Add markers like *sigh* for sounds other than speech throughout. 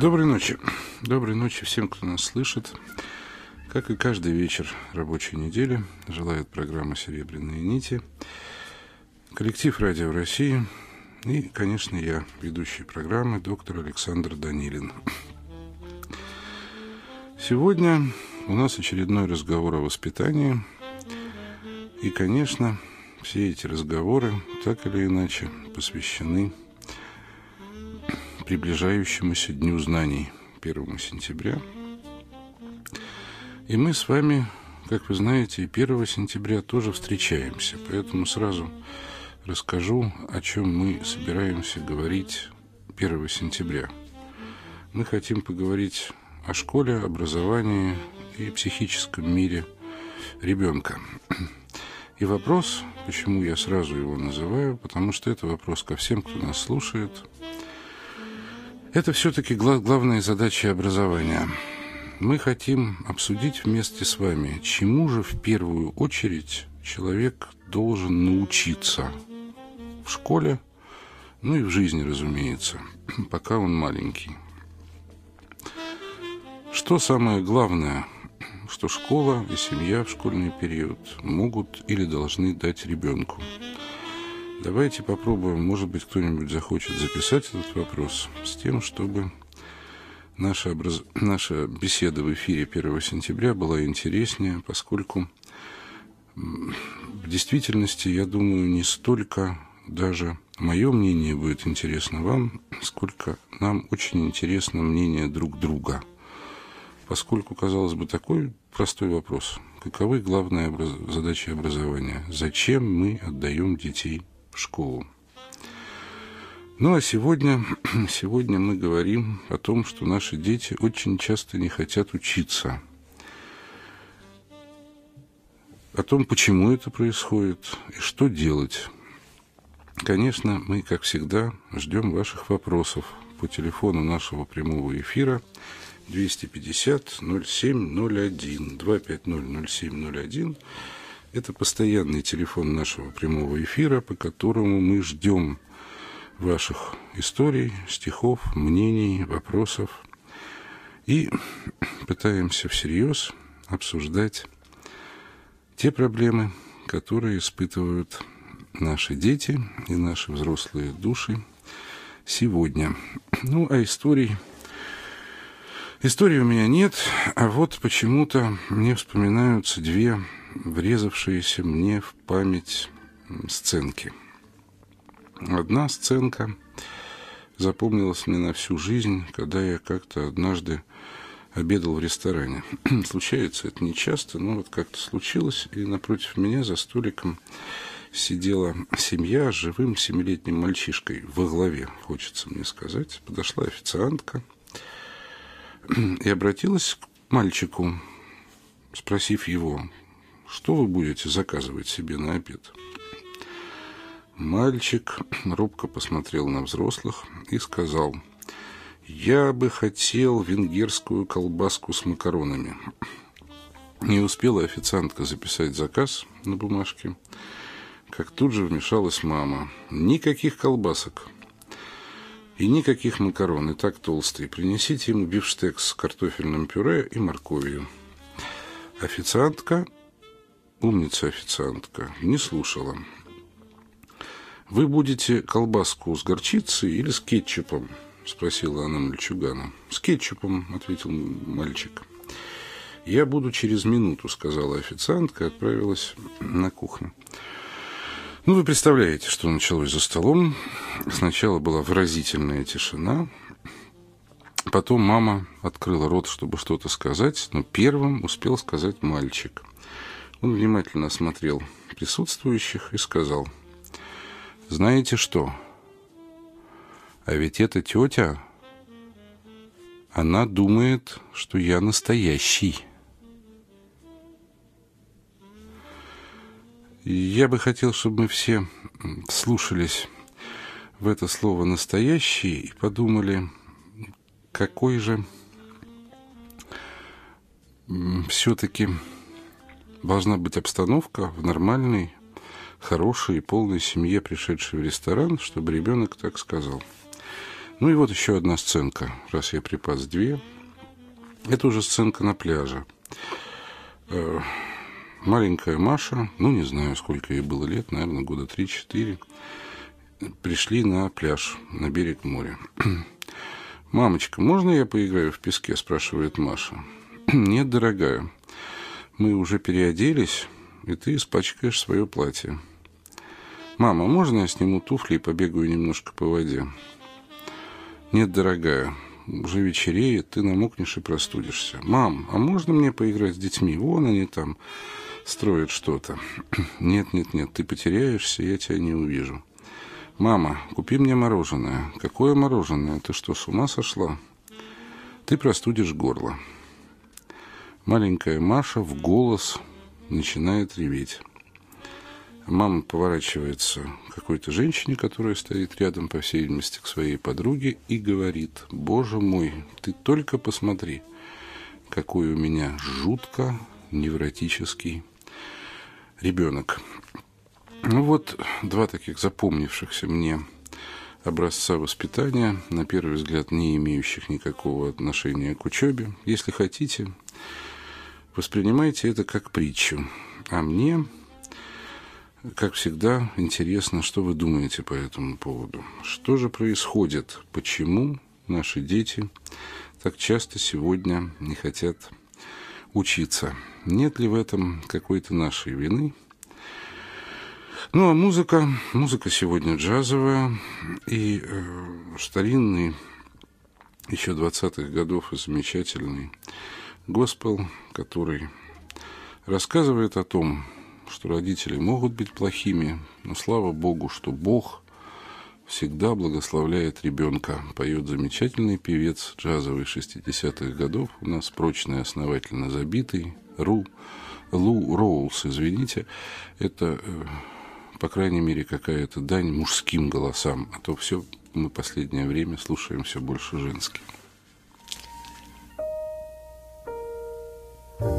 Доброй ночи. Доброй ночи всем, кто нас слышит. Как и каждый вечер рабочей недели, желает программа «Серебряные нити», коллектив «Радио России» и, конечно, я, ведущий программы, доктор Александр Данилин. Сегодня у нас очередной разговор о воспитании. И, конечно, все эти разговоры так или иначе посвящены приближающемуся Дню знаний 1 сентября. И мы с вами, как вы знаете, 1 сентября тоже встречаемся, поэтому сразу расскажу, о чем мы собираемся говорить 1 сентября. Мы хотим поговорить о школе, образовании и психическом мире ребенка. И вопрос, почему я сразу его называю, потому что это вопрос ко всем, кто нас слушает – это все-таки главная задача образования. Мы хотим обсудить вместе с вами, чему же в первую очередь человек должен научиться в школе, ну и в жизни, разумеется, *clears throat* пока он маленький. Что самое главное, *clears throat* что школа и семья в школьный период могут или должны дать ребенку – Давайте попробуем, может быть, кто-нибудь захочет записать этот вопрос с тем, чтобы наша, образ... наша беседа в эфире 1 сентября была интереснее, поскольку в действительности, я думаю, не столько даже мое мнение будет интересно вам, сколько нам очень интересно мнение друг друга. Поскольку, казалось бы, такой простой вопрос. Каковы главные образ... задачи образования? Зачем мы отдаем детей школу. Ну а сегодня, *clears throat* сегодня мы говорим о том, что наши дети очень часто не хотят учиться. О том, почему это происходит и что делать. Конечно, мы, как всегда, ждем ваших вопросов по телефону нашего прямого эфира 250 0701 250 0701 это постоянный телефон нашего прямого эфира, по которому мы ждем ваших историй, стихов, мнений, вопросов и пытаемся всерьез обсуждать те проблемы, которые испытывают наши дети и наши взрослые души сегодня. Ну, а историй... Истории у меня нет, а вот почему-то мне вспоминаются две врезавшиеся мне в память сценки. Одна сценка запомнилась мне на всю жизнь, когда я как-то однажды обедал в ресторане. *clears throat* Случается это нечасто, но вот как-то случилось, и напротив меня за столиком сидела семья с живым семилетним мальчишкой во главе, хочется мне сказать. Подошла официантка *clears throat* и обратилась к мальчику, спросив его, что вы будете заказывать себе на обед? Мальчик робко посмотрел на взрослых и сказал, «Я бы хотел венгерскую колбаску с макаронами». Не успела официантка записать заказ на бумажке, как тут же вмешалась мама. «Никаких колбасок и никаких макарон, и так толстые. Принесите ему бифштекс с картофельным пюре и морковью». Официантка Умница официантка. Не слушала. «Вы будете колбаску с горчицей или с кетчупом?» – спросила она мальчугана. «С кетчупом», – ответил мальчик. «Я буду через минуту», – сказала официантка и отправилась на кухню. Ну, вы представляете, что началось за столом. Сначала была выразительная тишина. Потом мама открыла рот, чтобы что-то сказать, но первым успел сказать мальчик. Он внимательно осмотрел присутствующих и сказал, «Знаете что? А ведь эта тетя, она думает, что я настоящий». Я бы хотел, чтобы мы все слушались в это слово «настоящий» и подумали, какой же все-таки должна быть обстановка в нормальной, хорошей и полной семье, пришедшей в ресторан, чтобы ребенок так сказал. Ну и вот еще одна сценка, раз я припас две. Это уже сценка на пляже. Э, маленькая Маша, ну не знаю, сколько ей было лет, наверное, года 3-4, пришли на пляж, на берег моря. *clears throat* «Мамочка, можно я поиграю в песке?» – спрашивает Маша. *clears throat* «Нет, дорогая, мы уже переоделись, и ты испачкаешь свое платье». «Мама, можно я сниму туфли и побегаю немножко по воде?» «Нет, дорогая, уже вечереет, ты намокнешь и простудишься. Мам, а можно мне поиграть с детьми? Вон они там строят что-то. *clears throat* Нет, нет, нет, ты потеряешься, я тебя не увижу. Мама, купи мне мороженое. Какое мороженое? Ты что, с ума сошла? Ты простудишь горло. Маленькая Маша в голос начинает реветь. Мама поворачивается к какой-то женщине, которая стоит рядом, по всей видимости, к своей подруге, и говорит, «Боже мой, ты только посмотри, какой у меня жутко невротический ребенок». Ну вот два таких запомнившихся мне образца воспитания, на первый взгляд не имеющих никакого отношения к учебе. Если хотите, воспринимайте это как притчу. А мне как всегда, интересно, что вы думаете по этому поводу. Что же происходит? Почему наши дети так часто сегодня не хотят учиться? Нет ли в этом какой-то нашей вины? Ну, а музыка, музыка сегодня джазовая, и э, старинный, еще 20-х годов, и замечательный госпел, который рассказывает о том, что родители могут быть плохими, но слава Богу, что Бог всегда благословляет ребенка. Поет замечательный певец джазовый 60-х годов, у нас прочный, основательно забитый, Ру, Лу Роулс, извините. Это, э, по крайней мере, какая-то дань мужским голосам, а то все мы последнее время слушаем все больше женским. Them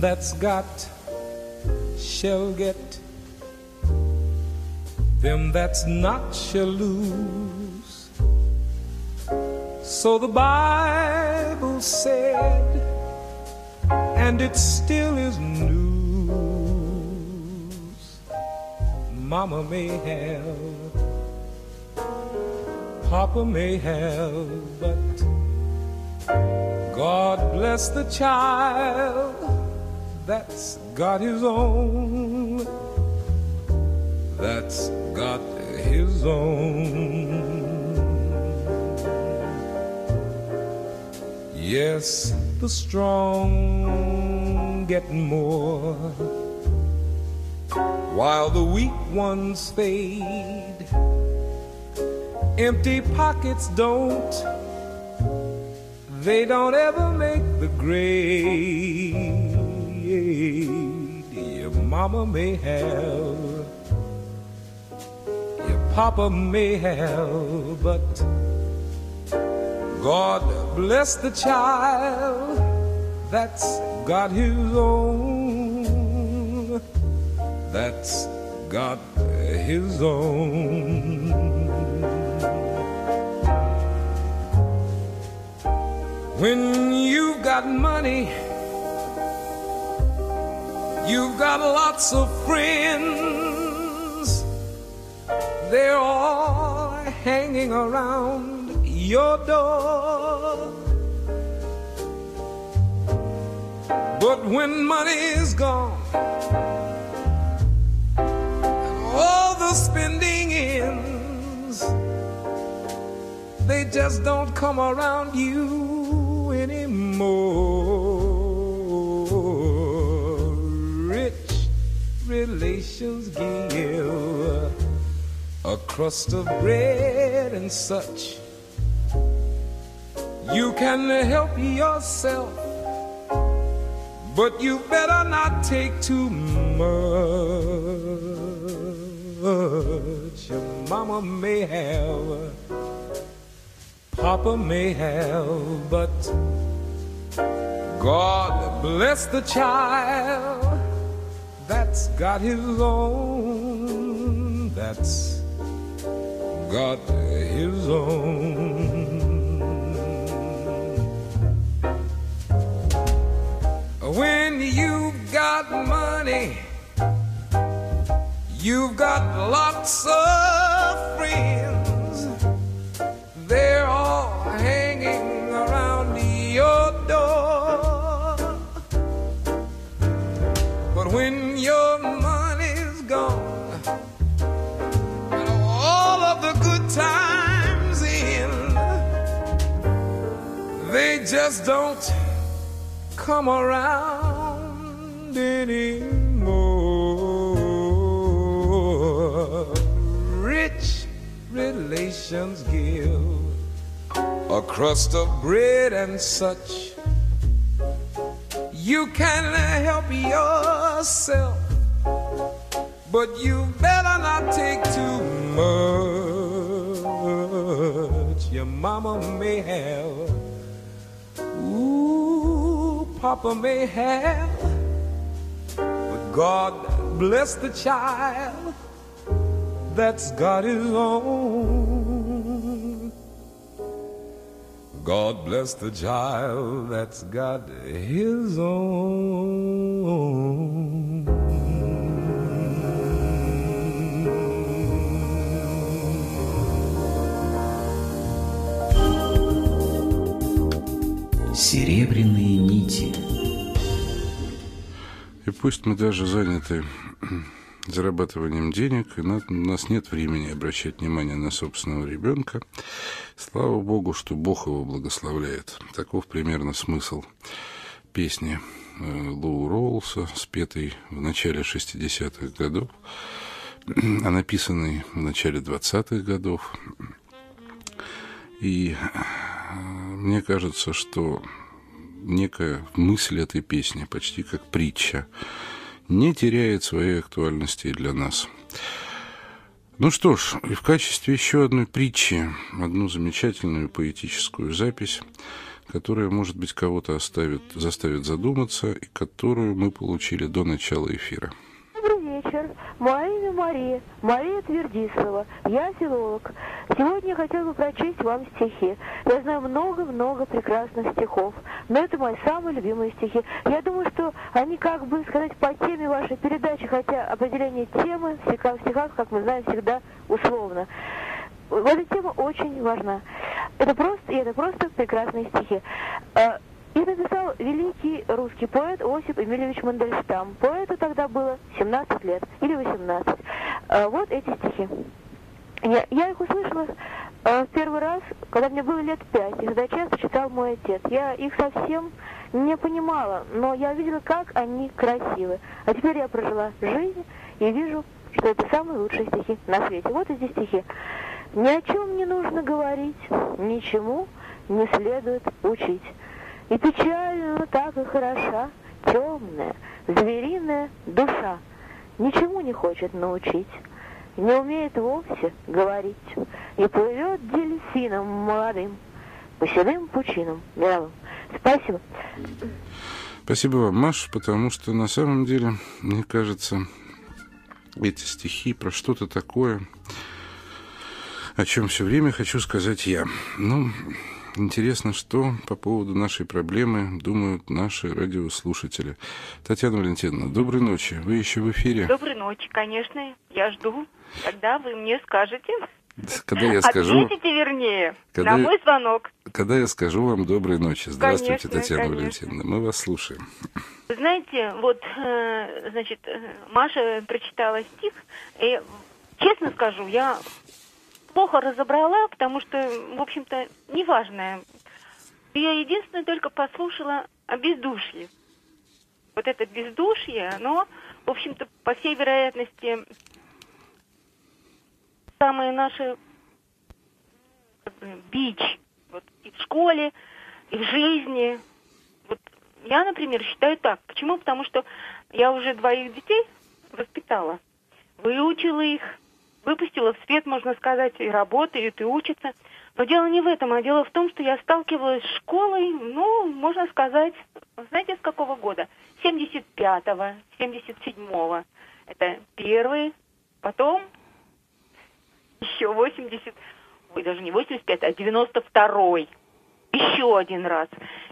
that's got shall get, them that's not shall lose. So the Bible said, and it still is news. Mama may have, Papa may have, but God bless the child that's got his own. That's got his own. Yes, the strong get more while the weak ones fade. Empty pockets don't they don't ever make the grade. Your mama may have, your papa may have, but God bless the child that's got his own. That's got his own. When you've got money, you've got lots of friends. They're all hanging around your door. But when money is gone, spending ends, they just don't come around you anymore. Rich relations give a crust of bread and such. You can help yourself, but you better not take too much. Mama may have Papa may have, but God bless the child that's got his own, that's got his own. When you've got money, you've got lots of They're all hanging around your door. But when your money's gone, and all of the good times in, they just don't come around anymore. Give a crust of bread and such. You can help yourself, but you better not take too much. Your mama may have. Ooh, Papa may have. But God bless the child that's got his own. God bless the child that's got his own. Серебряные нити. И пусть мы даже заняты *clears throat* зарабатыванием денег, и у нас нет времени обращать внимание на собственного ребенка. Слава Богу, что Бог его благословляет. Таков примерно смысл песни э, Лоу Роулса, спетой в начале 60-х годов, *clears throat* а написанной в начале 20-х годов. И э, мне кажется, что некая мысль этой песни, почти как притча, не теряет своей актуальности и для нас. Ну что ж, и в качестве еще одной притчи, одну замечательную поэтическую запись, которая, может быть, кого-то оставит, заставит задуматься, и которую мы получили до начала эфира. Мое имя Мария. Мария Твердислава. Я филолог. Сегодня я хотела бы прочесть вам стихи. Я знаю много-много прекрасных стихов, но это мои самые любимые стихи. Я думаю, что они, как бы сказать, по теме вашей передачи, хотя определение темы в стихах, как мы знаем, всегда условно. Вот эта тема очень важна. Это просто, и это просто прекрасные стихи. Их написал великий русский поэт Осип Эмильевич Мандельштам. Поэту тогда было 17 лет или 18. Э, Вот эти стихи. Я, я их услышала э, в первый раз, когда мне было лет пять, и тогда часто читал мой отец. Я их совсем не понимала, но я видела, как они красивы. А теперь я прожила жизнь и вижу, что это самые лучшие стихи на свете. Вот эти стихи. Ни о чем не нужно говорить, ничему не следует учить. И печально, но так и хороша, темная, звериная душа. Ничему не хочет научить, не умеет вовсе говорить. И плывет дельфином молодым по седым пучинам мировым. Спасибо. Спасибо вам, Маш, потому что на самом деле, мне кажется, эти стихи про что-то такое, о чем все время хочу сказать я. Ну, интересно, что по поводу нашей проблемы думают наши радиослушатели. Татьяна Валентиновна, доброй ночи. Вы еще в эфире? Доброй ночи, конечно. Я жду, когда вы мне скажете. Когда я скажу, Ответите, вернее, Когда на мой звонок. когда я скажу вам доброй ночи. Здравствуйте, Конечно, Татьяна конечно. Валентиновна. Мы вас слушаем. Вы знаете, вот, э, значит, э, Маша прочитала стих, и, честно скажу, я плохо разобрала, потому что, в общем-то, неважное. Я единственное только послушала о бездушье. Вот это бездушье, оно, в общем-то, по всей вероятности, самые наши как бы, бич. Вот и в школе, и в жизни. Вот я, например, считаю так. Почему? Потому что я уже двоих детей воспитала, выучила их, выпустила в свет, можно сказать, и работают, и учатся. Но дело не в этом, а дело в том, что я сталкивалась с школой, ну, можно сказать, знаете, с какого года? 75-го, 77-го. Это первый, потом еще 80, ой, даже не 85, а 92-й. Еще один раз.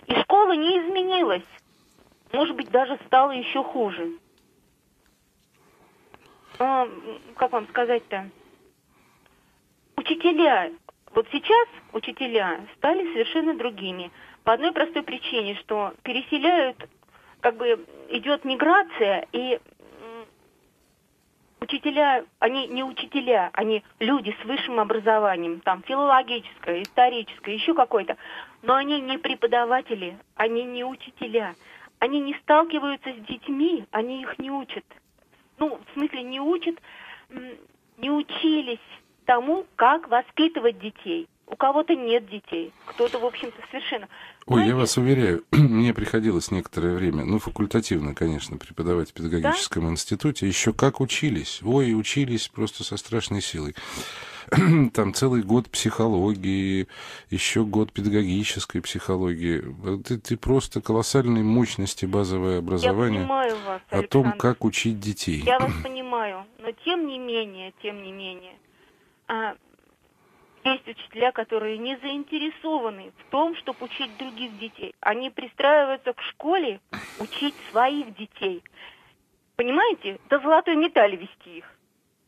И школа не изменилась. Может быть, даже стала еще хуже. А, как вам сказать-то? Учителя, вот сейчас учителя стали совершенно другими. По одной простой причине, что переселяют, как бы идет миграция, и учителя, они не учителя, они люди с высшим образованием, там филологическое, историческое, еще какое-то, но они не преподаватели, они не учителя, они не сталкиваются с детьми, они их не учат. Ну, в смысле, не учат, не учились тому, как воспитывать детей. У кого-то нет детей, кто-то, в общем-то, совершенно... Ой, я вас уверяю, *clears throat* мне приходилось некоторое время, ну, факультативно, конечно, преподавать в педагогическом да? институте, еще как учились. Ой, учились просто со страшной силой. *clears throat* Там целый год психологии, еще год педагогической психологии. Ты, ты просто колоссальной мощности базовое образование. Я понимаю вас, Александр. О том, как учить детей. Я вас *clears throat* понимаю, но тем не менее, тем не менее, а, есть учителя, которые не заинтересованы в том, чтобы учить других детей. Они пристраиваются в школе учить своих детей. Понимаете? До золотой медали вести их.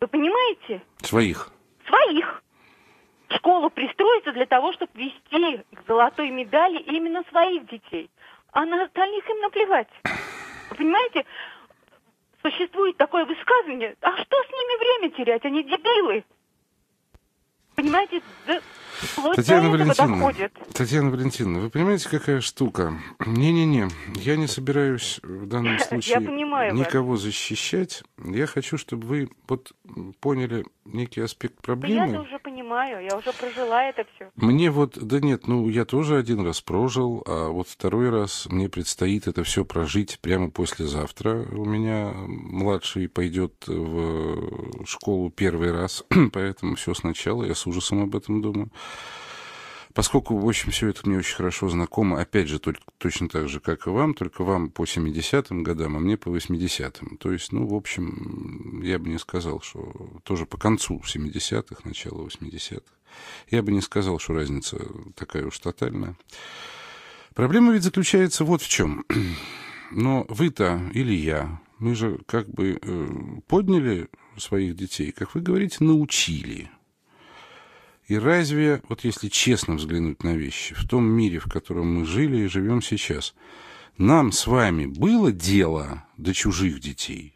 Вы понимаете? Своих. Своих. Школу пристроиться для того, чтобы вести к золотой медали именно своих детей. А на остальных им наплевать. Вы понимаете? Существует такое высказывание, а что с ними время терять, они дебилы. Понимаете, да, Татьяна Валентиновна, Татьяна Валентиновна, вы понимаете, какая штука? Не-не-не, я не собираюсь в данном *laughs* случае никого вас. защищать. Я хочу, чтобы вы вот поняли некий аспект проблемы. Я уже понимаю, я уже прожила это все. Мне вот, да нет, ну я тоже один раз прожил, а вот второй раз мне предстоит это все прожить прямо послезавтра. У меня младший пойдет в школу первый раз, *clears throat* поэтому все сначала, я с ужасом об этом думаю. Поскольку, в общем, все это мне очень хорошо знакомо, опять же, только, точно так же, как и вам, только вам по 70-м годам, а мне по 80-м. То есть, ну, в общем, я бы не сказал, что тоже по концу 70-х, начало 80-х. Я бы не сказал, что разница такая уж тотальная. Проблема ведь заключается вот в чем. *clears throat* Но вы-то или я, мы же как бы э, подняли своих детей, как вы говорите, научили. И разве, вот если честно взглянуть на вещи, в том мире, в котором мы жили и живем сейчас, нам с вами было дело до чужих детей?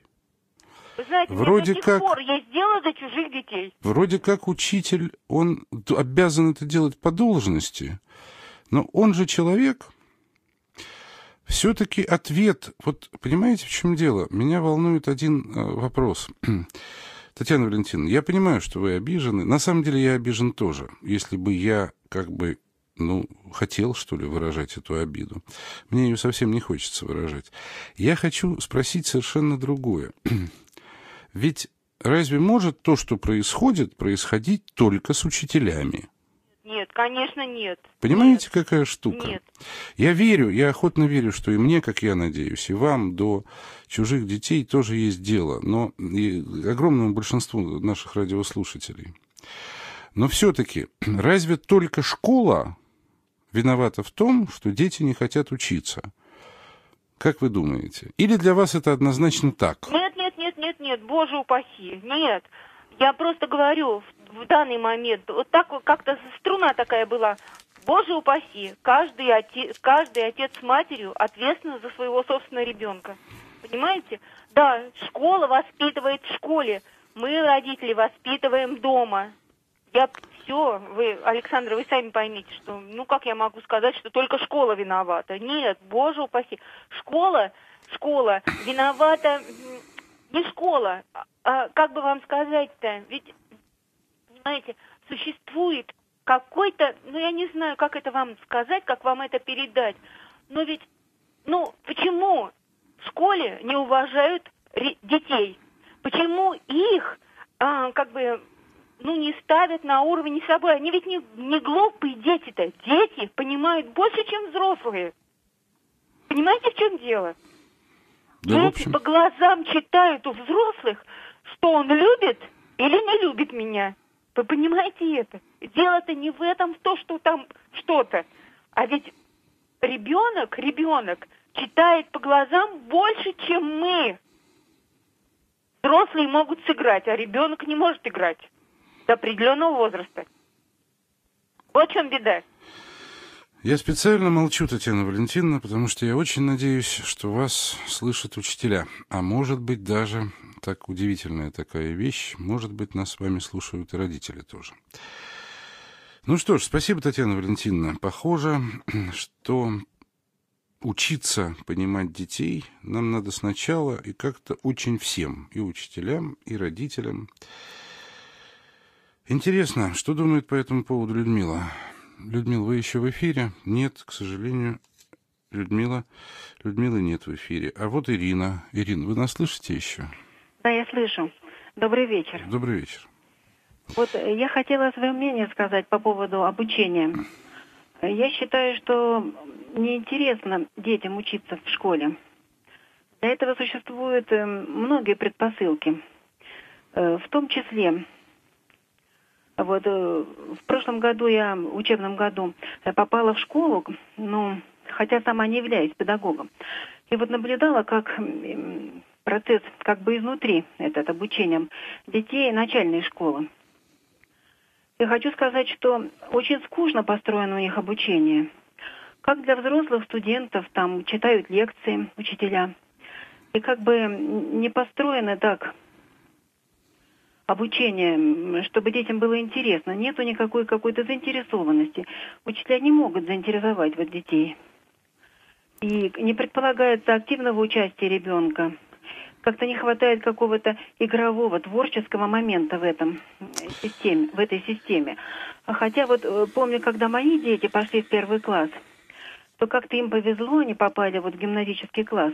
Вы знаете, вроде как пор есть дело до чужих детей. Вроде как учитель, он обязан это делать по должности, но он же человек. Все-таки ответ, вот понимаете, в чем дело? Меня волнует один э, вопрос. Татьяна Валентиновна, я понимаю, что вы обижены. На самом деле я обижен тоже. Если бы я как бы ну, хотел, что ли, выражать эту обиду. Мне ее совсем не хочется выражать. Я хочу спросить совершенно другое. *clears throat* Ведь разве может то, что происходит, происходить только с учителями? Нет, конечно, нет. Понимаете, нет. какая штука? Нет. Я верю, я охотно верю, что и мне, как я надеюсь, и вам до чужих детей тоже есть дело, но и огромному большинству наших радиослушателей. Но все-таки, *clears throat* разве только школа виновата в том, что дети не хотят учиться? Как вы думаете? Или для вас это однозначно так? Нет, нет, нет, нет, нет, боже упаси, нет. Я просто говорю, в данный момент, вот так вот как-то струна такая была, Боже упаси, каждый отец, каждый отец с матерью ответственен за своего собственного ребенка. Понимаете? Да, школа воспитывает в школе. Мы, родители, воспитываем дома. Я все, вы, Александр, вы сами поймите, что, ну, как я могу сказать, что только школа виновата? Нет, боже упаси. Школа, школа виновата, не школа, а, а как бы вам сказать-то, ведь, понимаете, существует какой-то, ну, я не знаю, как это вам сказать, как вам это передать, но ведь, ну, почему в школе не уважают детей? Почему их, а, как бы, ну, не ставят на уровне собой. Они ведь не, не глупые дети-то. Дети понимают больше, чем взрослые. Понимаете, в чем дело? Да, Дети общем, по глазам читают у взрослых, что он любит или не любит меня. Вы понимаете это? Дело-то не в этом, в то, что там что-то. А ведь ребенок, ребенок читает по глазам больше, чем мы. Взрослые могут сыграть, а ребенок не может играть до определенного возраста. Вот в чем беда. я специально молчу, Татьяна Валентиновна, потому что я очень надеюсь, что вас слышат учителя. А может быть, даже так удивительная такая вещь, может быть, нас с вами слушают и родители тоже. Ну что ж, спасибо, Татьяна Валентиновна. Похоже, *clears throat* что учиться понимать детей нам надо сначала и как-то очень всем, и учителям, и родителям. Интересно, что думает по этому поводу Людмила? Людмила, вы еще в эфире? Нет, к сожалению, Людмила, Людмилы нет в эфире. А вот Ирина. Ирина, вы нас слышите еще? Да, я слышу. Добрый вечер. Добрый вечер. Вот э, я хотела свое мнение сказать по поводу обучения. Э, Я считаю, что неинтересно детям учиться в школе. Для этого существуют э, многие предпосылки. Э, В том числе, вот э, в прошлом году я, в учебном году, я попала в школу, ну, хотя сама не являюсь педагогом. И вот наблюдала, как процесс как бы изнутри, этот обучением детей начальной школы. Я хочу сказать, что очень скучно построено у них обучение. Как для взрослых студентов, там читают лекции учителя. И как бы не построено так обучение, чтобы детям было интересно. Нету никакой какой-то заинтересованности. Учителя не могут заинтересовать вот детей. И не предполагается активного участия ребенка. Как-то не хватает какого-то игрового, творческого момента в этом системе, в этой системе. Хотя вот э, помню, когда мои дети пошли в первый класс, то как-то им повезло, они попали вот в гимназический класс.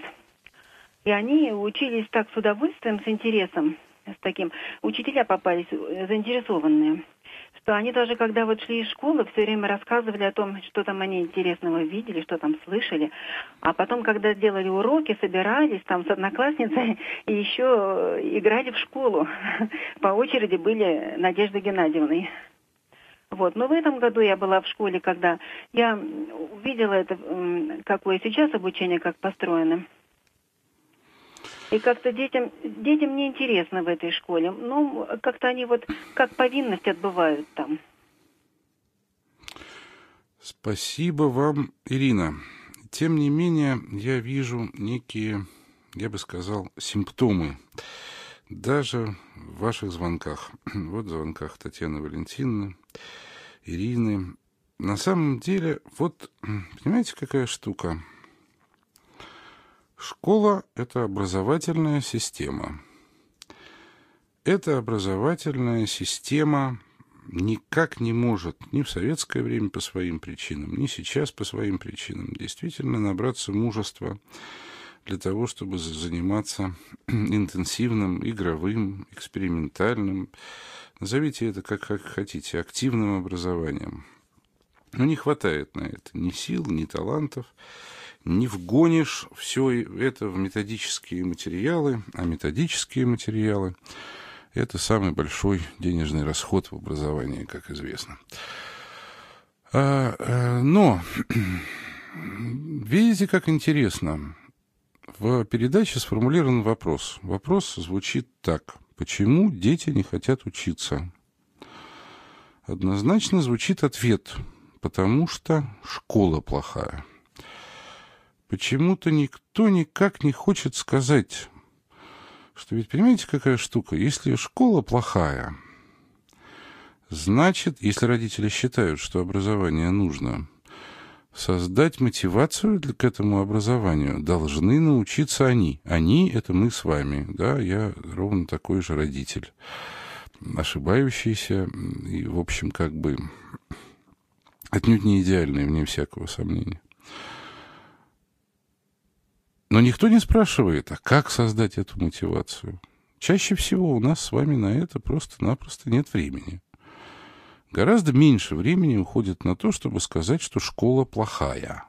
И они учились так с удовольствием, с интересом, с таким. Учителя попались э, заинтересованные, что они даже когда вот шли из школы, все время рассказывали о том, что там они интересного видели, что там слышали. А потом, когда делали уроки, собирались там с одноклассницей *laughs* и еще э, играли в школу. *laughs* По очереди были Надежда Геннадьевной. Вот. Но в этом году я была в школе, когда я увидела это, какое сейчас обучение, как построено. И как-то детям, детям неинтересно в этой школе. Ну, как-то они вот как повинность отбывают там. Спасибо вам, Ирина. Тем не менее, я вижу некие, я бы сказал, симптомы даже в ваших звонках. *clears throat* Вот в звонках Татьяны Валентиновны, Ирины. На самом деле, вот, понимаете, какая штука? Школа – это образовательная система. Эта образовательная система никак не может ни в советское время по своим причинам, ни сейчас по своим причинам действительно набраться мужества для того, чтобы за- заниматься *clears throat* интенсивным, игровым, экспериментальным, назовите это как, как хотите, активным образованием. Но не хватает на это ни сил, ни талантов, не вгонишь все это в методические материалы, а методические материалы – это самый большой денежный расход в образовании, как известно. А, а, но *clears throat* видите, как интересно. В передаче сформулирован вопрос. Вопрос звучит так. Почему дети не хотят учиться? Однозначно звучит ответ. Потому что школа плохая. Почему-то никто никак не хочет сказать, что ведь понимаете, какая штука? Если школа плохая, значит, если родители считают, что образование нужно, создать мотивацию для, к этому образованию должны научиться они. Они — это мы с вами, да, я ровно такой же родитель, ошибающийся и, в общем, как бы отнюдь не идеальный, вне всякого сомнения. Но никто не спрашивает, а как создать эту мотивацию? Чаще всего у нас с вами на это просто-напросто нет времени. гораздо меньше времени уходит на то, чтобы сказать, что школа плохая.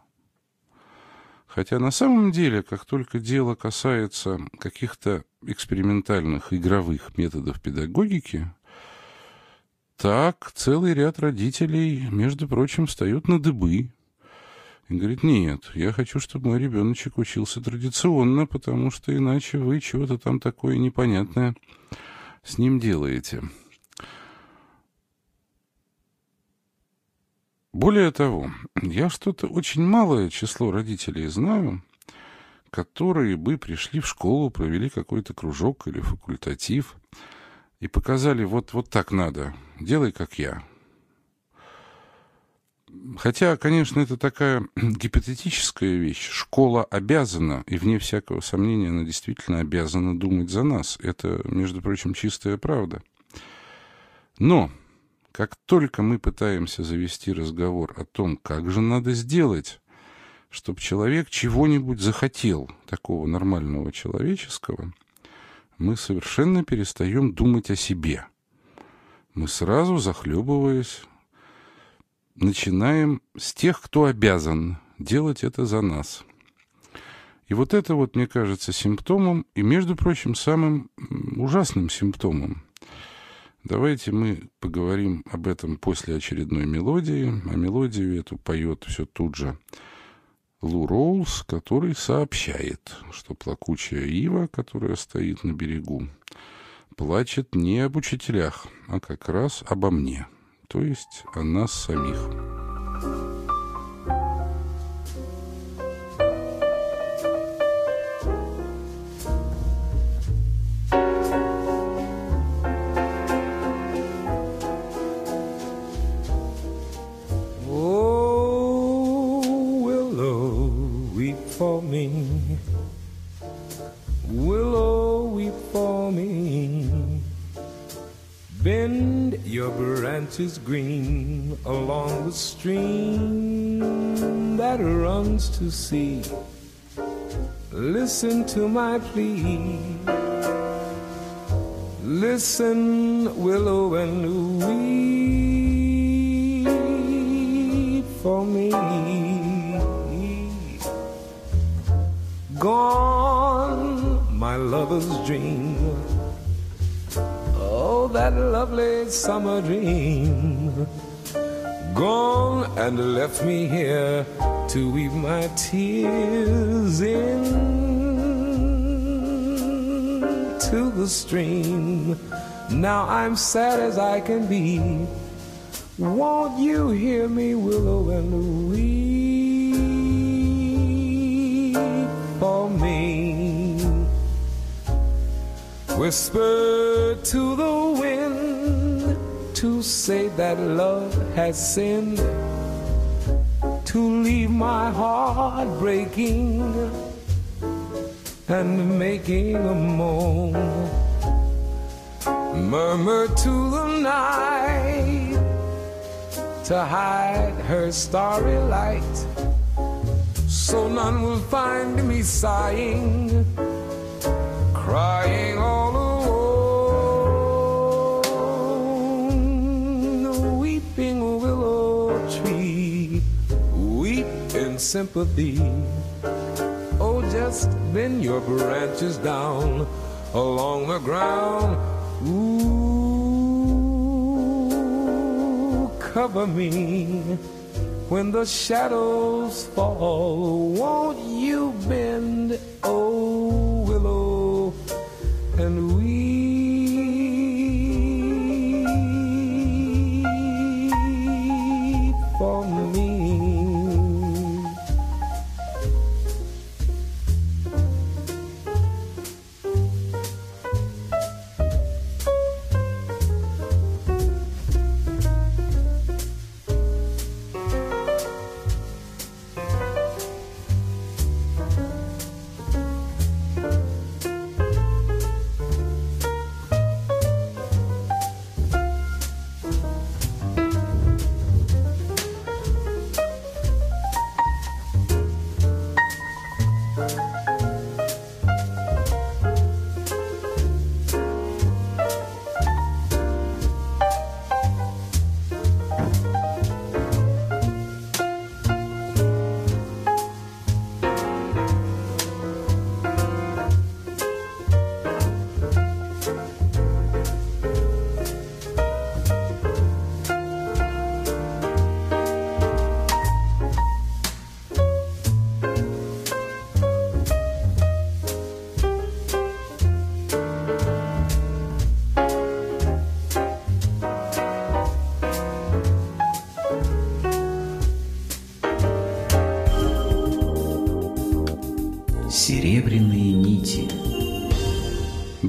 Хотя на самом деле, как только дело касается каких-то экспериментальных игровых методов педагогики, так целый ряд родителей, между прочим, встают на дыбы и говорит, нет, я хочу, чтобы мой ребеночек учился традиционно, потому что иначе вы чего-то там такое непонятное с ним делаете. Более того, я что-то очень малое число родителей знаю, которые бы пришли в школу, провели какой-то кружок или факультатив и показали, вот, вот так надо, делай как я. Хотя, конечно, это такая *clears throat* гипотетическая вещь. Школа обязана, и вне всякого сомнения, она действительно обязана думать за нас. Это, между прочим, чистая правда. Но, как только мы пытаемся завести разговор о том, как же надо сделать, чтобы человек чего-нибудь захотел, такого нормального человеческого, мы совершенно перестаем думать о себе. Мы сразу, захлебываясь, начинаем с тех, кто обязан делать это за нас. И вот это вот, мне кажется, симптомом, и, между прочим, самым ужасным симптомом. Давайте мы поговорим об этом после очередной мелодии. А мелодию эту поет все тут же Лу Роуз, который сообщает, что плакучая ива, которая стоит на берегу, плачет не об учителях, а как раз обо мне, то есть о нас самих. Branches green along the stream that runs to sea. Listen to my plea. Listen, willow, and weep for me. Gone, my lover's dream that lovely summer dream. Gone and left me here to weep my tears in to the stream. Now I'm sad as I can be. Won't you hear me, willow and weep for me? Whisper to the to say that love has sinned, to leave my heart breaking and making a moan. Murmur to the night to hide her starry light, so none will find me sighing crying all sympathy. Oh, just bend your branches down along the ground. Ooh, cover me when the shadows fall. Won't you bend, oh willow? and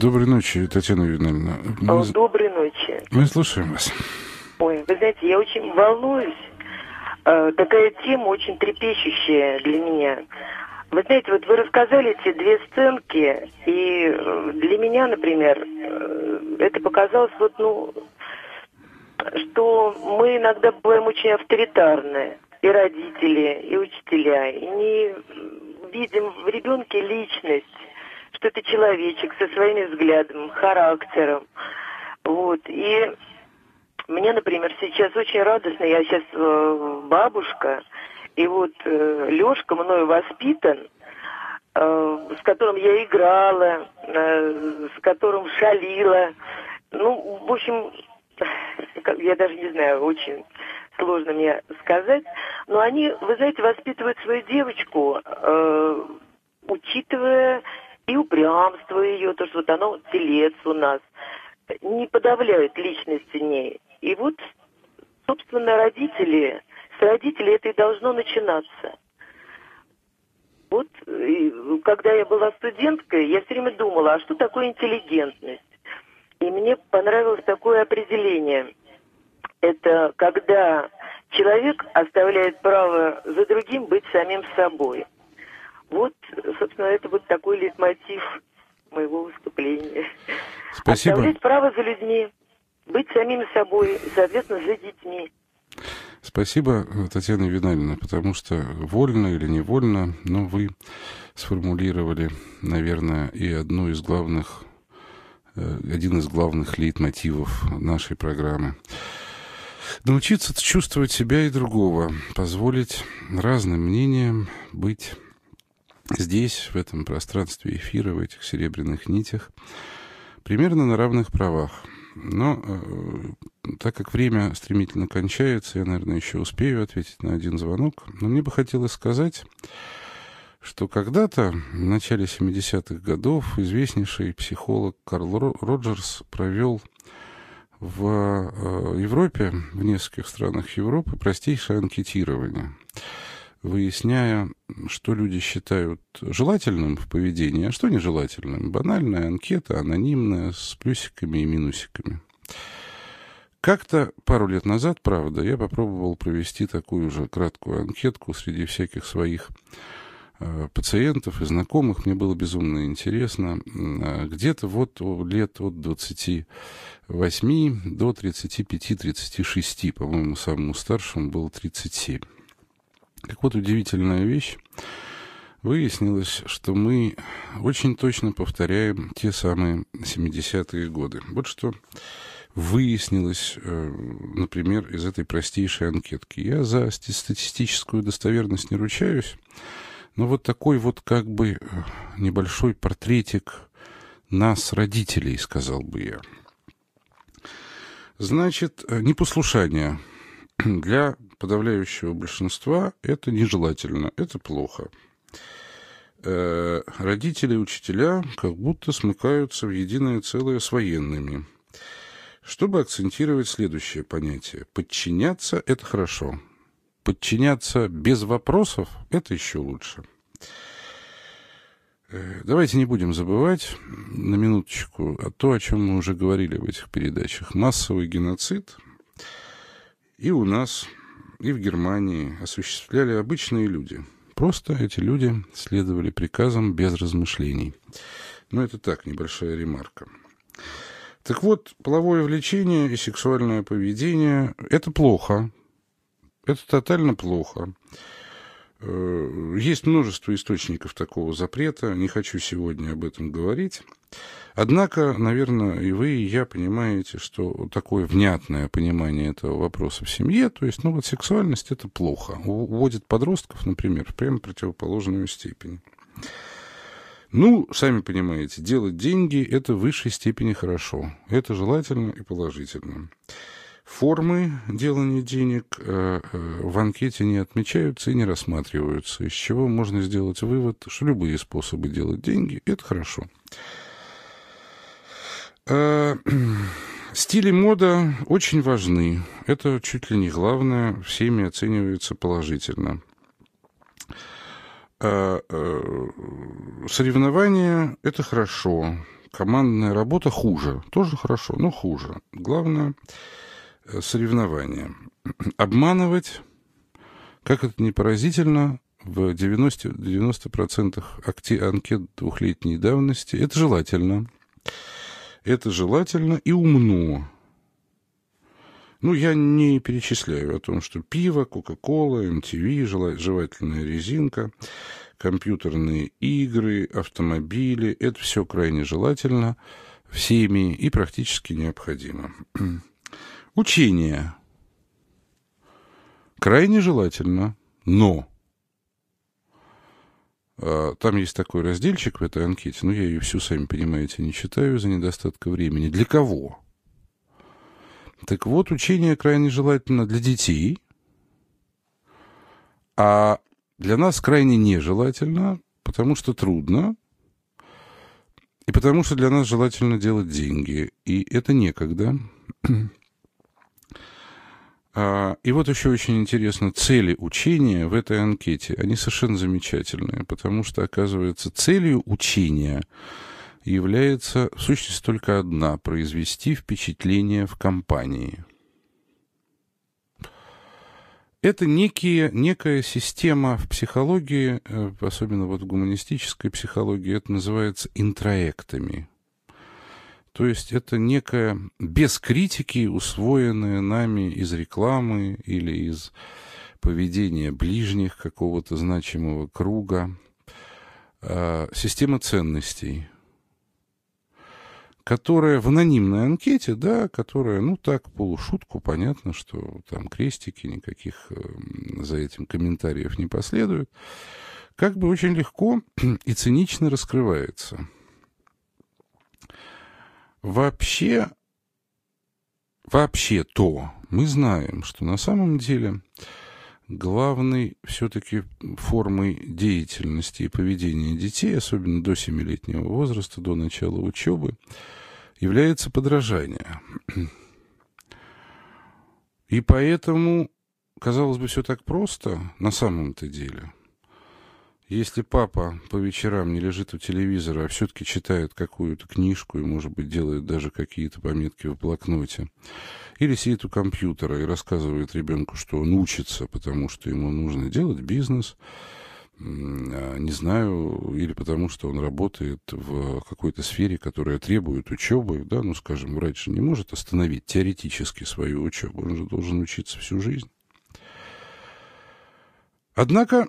Доброй ночи, Татьяна Юрьевна. Мы... Доброй ночи. Мы слушаем вас. Ой, вы знаете, я очень волнуюсь. Э, такая тема очень трепещущая для меня. Вы знаете, вот вы рассказали эти две сценки, и э, для меня, например, э, это показалось вот, ну, что мы иногда бываем очень авторитарны, и родители, и учителя, и не видим в ребенке личность, что это человечек со своими взглядами, характером. Вот. И мне, например, сейчас очень радостно, я сейчас э, бабушка, и вот э, Лешка мною воспитан, э, с которым я играла, с которым шалила. Ну, в общем, я даже не знаю, очень сложно мне сказать. Но они, вы знаете, воспитывают свою девочку, учитывая упрямство ее, то, что вот оно телец у нас, не подавляют личности ней. И вот, собственно, родители, с родителей это и должно начинаться. Вот, когда я была студенткой, я все время думала, а что такое интеллигентность? И мне понравилось такое определение. Это когда человек оставляет право за другим быть самим собой. Вот, собственно, это вот такой лейтмотив моего выступления. Спасибо. Оставлять право за людьми, быть самим собой, соответственно, за детьми. Спасибо, Татьяна Винальевна, потому что вольно или невольно, но вы сформулировали, наверное, и одну из главных, э, один из главных лейтмотивов нашей программы. Научиться чувствовать себя и другого, позволить разным мнениям быть здесь, в этом пространстве эфира, в этих серебряных нитях, примерно на равных правах. Но э, так как время стремительно кончается, я, наверное, еще успею ответить на один звонок. Но мне бы хотелось сказать, что когда-то, в начале 70-х годов, известнейший психолог Карл Роджерс провел в э, Европе, в нескольких странах Европы, простейшее анкетирование – выясняя, что люди считают желательным в поведении, а что нежелательным. Банальная анкета, анонимная, с плюсиками и минусиками. Как-то пару лет назад, правда, я попробовал провести такую же краткую анкетку среди всяких своих э, пациентов и знакомых. Мне было безумно интересно. Э, где-то вот лет от 28 до 35-36, по-моему, самому старшему было 37. Так вот, удивительная вещь. Выяснилось, что мы очень точно повторяем те самые 70-е годы. Вот что выяснилось, э, например, из этой простейшей анкетки. Я за статистическую достоверность не ручаюсь, но вот такой вот как бы э, небольшой портретик нас, родителей, сказал бы я. Значит, э, непослушание *clears throat* для подавляющего большинства это нежелательно, это плохо. Э, родители и учителя как будто смыкаются в единое целое с военными. Чтобы акцентировать следующее понятие. Подчиняться – это хорошо. Подчиняться без вопросов – это еще лучше. Э, давайте не будем забывать на минуточку о то, о чем мы уже говорили в этих передачах. Массовый геноцид и у нас и в Германии осуществляли обычные люди. Просто эти люди следовали приказам без размышлений. Но это так, небольшая ремарка. Так вот, половое влечение и сексуальное поведение – это плохо. Это тотально плохо. Э, есть множество источников такого запрета, не хочу сегодня об этом говорить. Однако, наверное, и вы, и я понимаете, что такое внятное понимание этого вопроса в семье, то есть, ну вот сексуальность это плохо, уводит подростков, например, в прямо противоположную степень. Ну, сами понимаете, делать деньги – это в высшей степени хорошо. Это желательно и положительно. Формы делания денег э, э, в анкете не отмечаются и не рассматриваются, из чего можно сделать вывод, что любые способы делать деньги – это хорошо. Э, *clears throat* стили мода очень важны. Это чуть ли не главное, всеми оценивается положительно. Соревнования – это хорошо, командная работа хуже. Тоже хорошо, но хуже. Главное соревнование. Обманывать, как это не поразительно, в 90, 90% анкет двухлетней давности, это желательно. Это желательно и умно. Ну, я не перечисляю о том, что пиво, Кока-Кола, MTV, жевательная резинка, компьютерные игры, автомобили – это все крайне желательно всеми и практически необходимо. Учение крайне желательно, но а, там есть такой разделчик в этой анкете, но я ее всю, сами понимаете, не читаю из-за недостатка времени. Для кого? Так вот, учение крайне желательно для детей, а для нас крайне нежелательно, потому что трудно, и потому что для нас желательно делать деньги. И это некогда. А, и вот еще очень интересно, цели учения в этой анкете, они совершенно замечательные, потому что, оказывается, целью учения является в сущности только одна – произвести впечатление в компании. Это некие, некая система в психологии, э, особенно вот в гуманистической психологии, это называется интроектами. То есть это некая без критики усвоенная нами из рекламы или из поведения ближних какого-то значимого круга э, система ценностей, которая в анонимной анкете, да, которая, ну так, полушутку, понятно, что там крестики, никаких э, за этим комментариев не последует, как бы очень легко и цинично раскрывается. Вообще, вообще-то мы знаем, что на самом деле главной все-таки формой деятельности и поведения детей, особенно до 7-летнего возраста, до начала учебы, является подражание. И поэтому, казалось бы, все так просто на самом-то деле. Если папа по вечерам не лежит у телевизора, а все-таки читает какую-то книжку и, может быть, делает даже какие-то пометки в блокноте, или сидит у компьютера и рассказывает ребенку, что он учится, потому что ему нужно делать бизнес, а, не знаю, или потому что он работает в какой-то сфере, которая требует учебы, да, ну, скажем, врач не может остановить теоретически свою учебу, он же должен учиться всю жизнь. Однако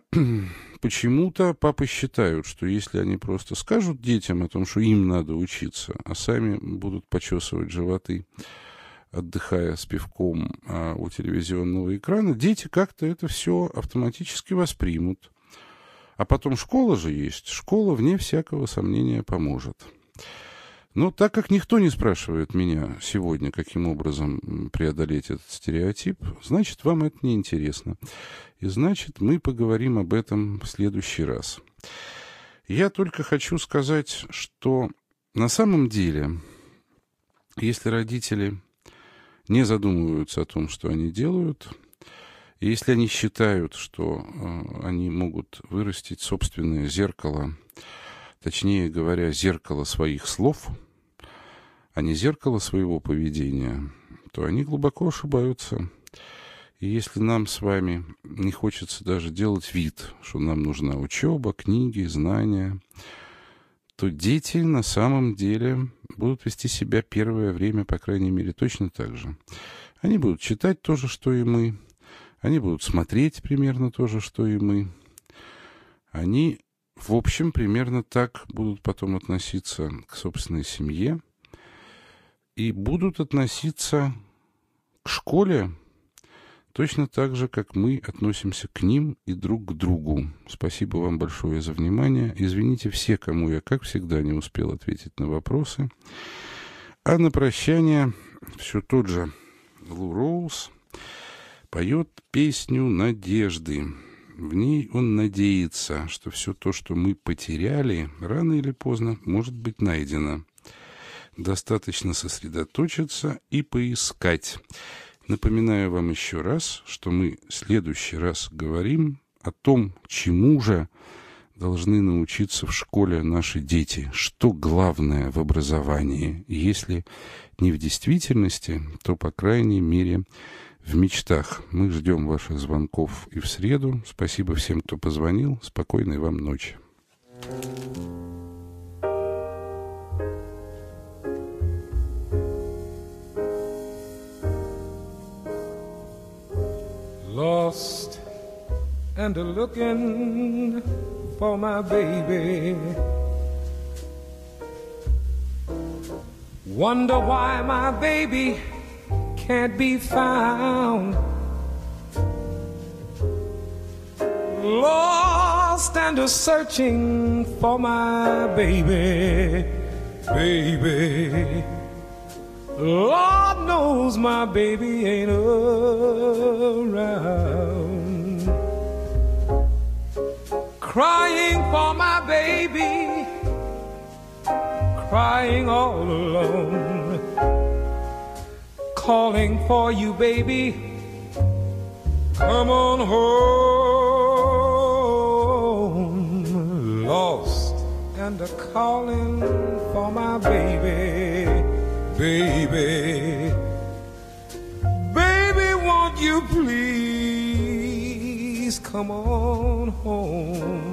почему-то папы считают, что если они просто скажут детям о том, что им надо учиться, а сами будут почесывать животы, отдыхая с пивком а, у телевизионного экрана, дети как-то это все автоматически воспримут. А потом школа же есть. Школа, вне всякого сомнения, поможет. Но так как никто не спрашивает меня сегодня, каким образом преодолеть этот стереотип, значит, вам это не интересно. И значит, мы поговорим об этом в следующий раз. Я только хочу сказать, что на самом деле, если родители не задумываются о том, что они делают, если они считают, что э, они могут вырастить собственное зеркало, точнее говоря, зеркало своих слов, а не зеркало своего поведения, то они глубоко ошибаются. И если нам с вами не хочется даже делать вид, что нам нужна учеба, книги, знания, то дети на самом деле будут вести себя первое время, по крайней мере, точно так же. Они будут читать то же, что и мы. Они будут смотреть примерно то же, что и мы. Они, в общем, примерно так будут потом относиться к собственной семье и будут относиться к школе точно так же, как мы относимся к ним и друг к другу. Спасибо вам большое за внимание. Извините все, кому я, как всегда, не успел ответить на вопросы. А на прощание все тот же Лу Роуз поет песню надежды. В ней он надеется, что все то, что мы потеряли, рано или поздно может быть найдено. Достаточно сосредоточиться и поискать. Напоминаю вам еще раз, что мы в следующий раз говорим о том, чему же должны научиться в школе наши дети? Что главное в образовании? Если не в действительности, то, по крайней мере, в мечтах. Мы ждем ваших звонков и в среду. Спасибо всем, кто позвонил. Спокойной вам ночи. Lost and looking for my baby. Wonder why my baby can't be found. Lost and a searching for my baby, baby. Lord knows my baby ain't around. Crying for my baby, crying all alone. Calling for you, baby. Come on home. Lost and a calling for my baby baby. Baby, won't you please come on home?